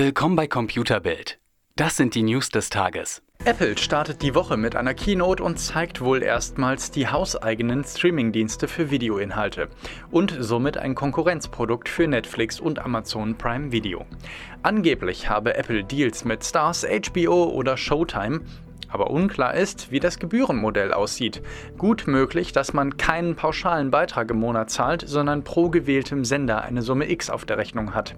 Willkommen bei Computerbild. Das sind die News des Tages. Apple startet die Woche mit einer Keynote und zeigt wohl erstmals die hauseigenen Streamingdienste für Videoinhalte und somit ein Konkurrenzprodukt für Netflix und Amazon Prime Video. Angeblich habe Apple Deals mit Stars, HBO oder Showtime, aber unklar ist, wie das Gebührenmodell aussieht. Gut möglich, dass man keinen pauschalen Beitrag im Monat zahlt, sondern pro gewähltem Sender eine Summe X auf der Rechnung hat.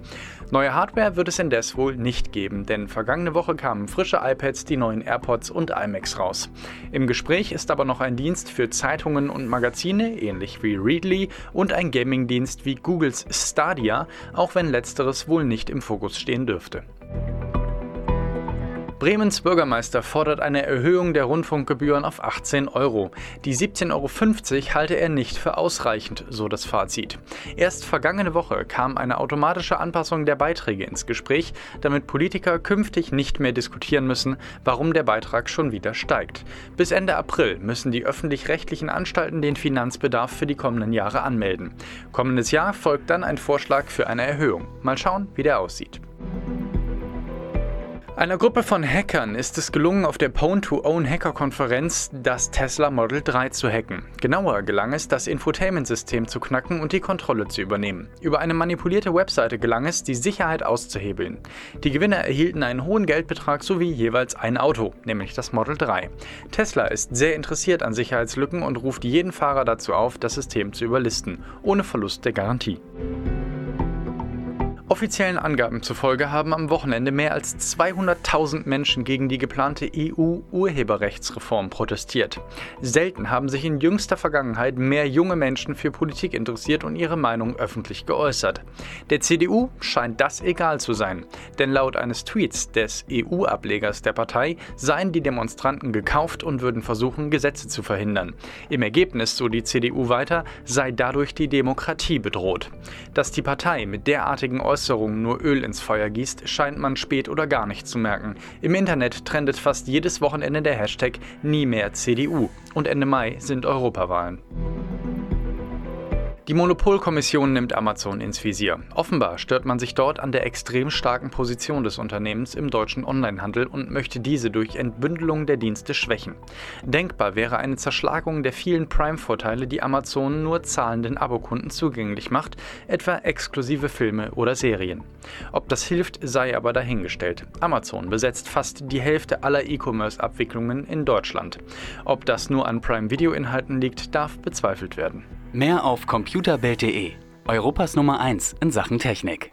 Neue Hardware wird es indes wohl nicht geben, denn vergangene Woche kamen frische iPads, die neuen AirPods und iMacs raus. Im Gespräch ist aber noch ein Dienst für Zeitungen und Magazine, ähnlich wie Readly, und ein Gaming-Dienst wie Googles Stadia, auch wenn letzteres wohl nicht im Fokus stehen dürfte. Bremens Bürgermeister fordert eine Erhöhung der Rundfunkgebühren auf 18 Euro. Die 17,50 Euro halte er nicht für ausreichend, so das Fazit. Erst vergangene Woche kam eine automatische Anpassung der Beiträge ins Gespräch, damit Politiker künftig nicht mehr diskutieren müssen, warum der Beitrag schon wieder steigt. Bis Ende April müssen die öffentlich-rechtlichen Anstalten den Finanzbedarf für die kommenden Jahre anmelden. Kommendes Jahr folgt dann ein Vorschlag für eine Erhöhung. Mal schauen, wie der aussieht. Einer Gruppe von Hackern ist es gelungen, auf der Pwn-to-Own-Hacker-Konferenz das Tesla Model 3 zu hacken. Genauer gelang es, das Infotainment-System zu knacken und die Kontrolle zu übernehmen. Über eine manipulierte Webseite gelang es, die Sicherheit auszuhebeln. Die Gewinner erhielten einen hohen Geldbetrag sowie jeweils ein Auto, nämlich das Model 3. Tesla ist sehr interessiert an Sicherheitslücken und ruft jeden Fahrer dazu auf, das System zu überlisten, ohne Verlust der Garantie. Offiziellen Angaben zufolge haben am Wochenende mehr als 200.000 Menschen gegen die geplante EU-Urheberrechtsreform protestiert. Selten haben sich in jüngster Vergangenheit mehr junge Menschen für Politik interessiert und ihre Meinung öffentlich geäußert. Der CDU scheint das egal zu sein, denn laut eines Tweets des EU-Ablegers der Partei seien die Demonstranten gekauft und würden versuchen, Gesetze zu verhindern. Im Ergebnis, so die CDU weiter, sei dadurch die Demokratie bedroht. Dass die Partei mit derartigen Äußerungen Äußerungen nur Öl ins Feuer gießt, scheint man spät oder gar nicht zu merken. Im Internet trendet fast jedes Wochenende der Hashtag Nie mehr CDU und Ende Mai sind Europawahlen. Die Monopolkommission nimmt Amazon ins Visier. Offenbar stört man sich dort an der extrem starken Position des Unternehmens im deutschen Onlinehandel und möchte diese durch Entbündelung der Dienste schwächen. Denkbar wäre eine Zerschlagung der vielen Prime-Vorteile, die Amazon nur zahlenden Abokunden zugänglich macht, etwa exklusive Filme oder Serien. Ob das hilft, sei aber dahingestellt. Amazon besetzt fast die Hälfte aller E-Commerce-Abwicklungen in Deutschland. Ob das nur an Prime-Video-Inhalten liegt, darf bezweifelt werden. Mehr auf computerbild.de, Europas Nummer 1 in Sachen Technik.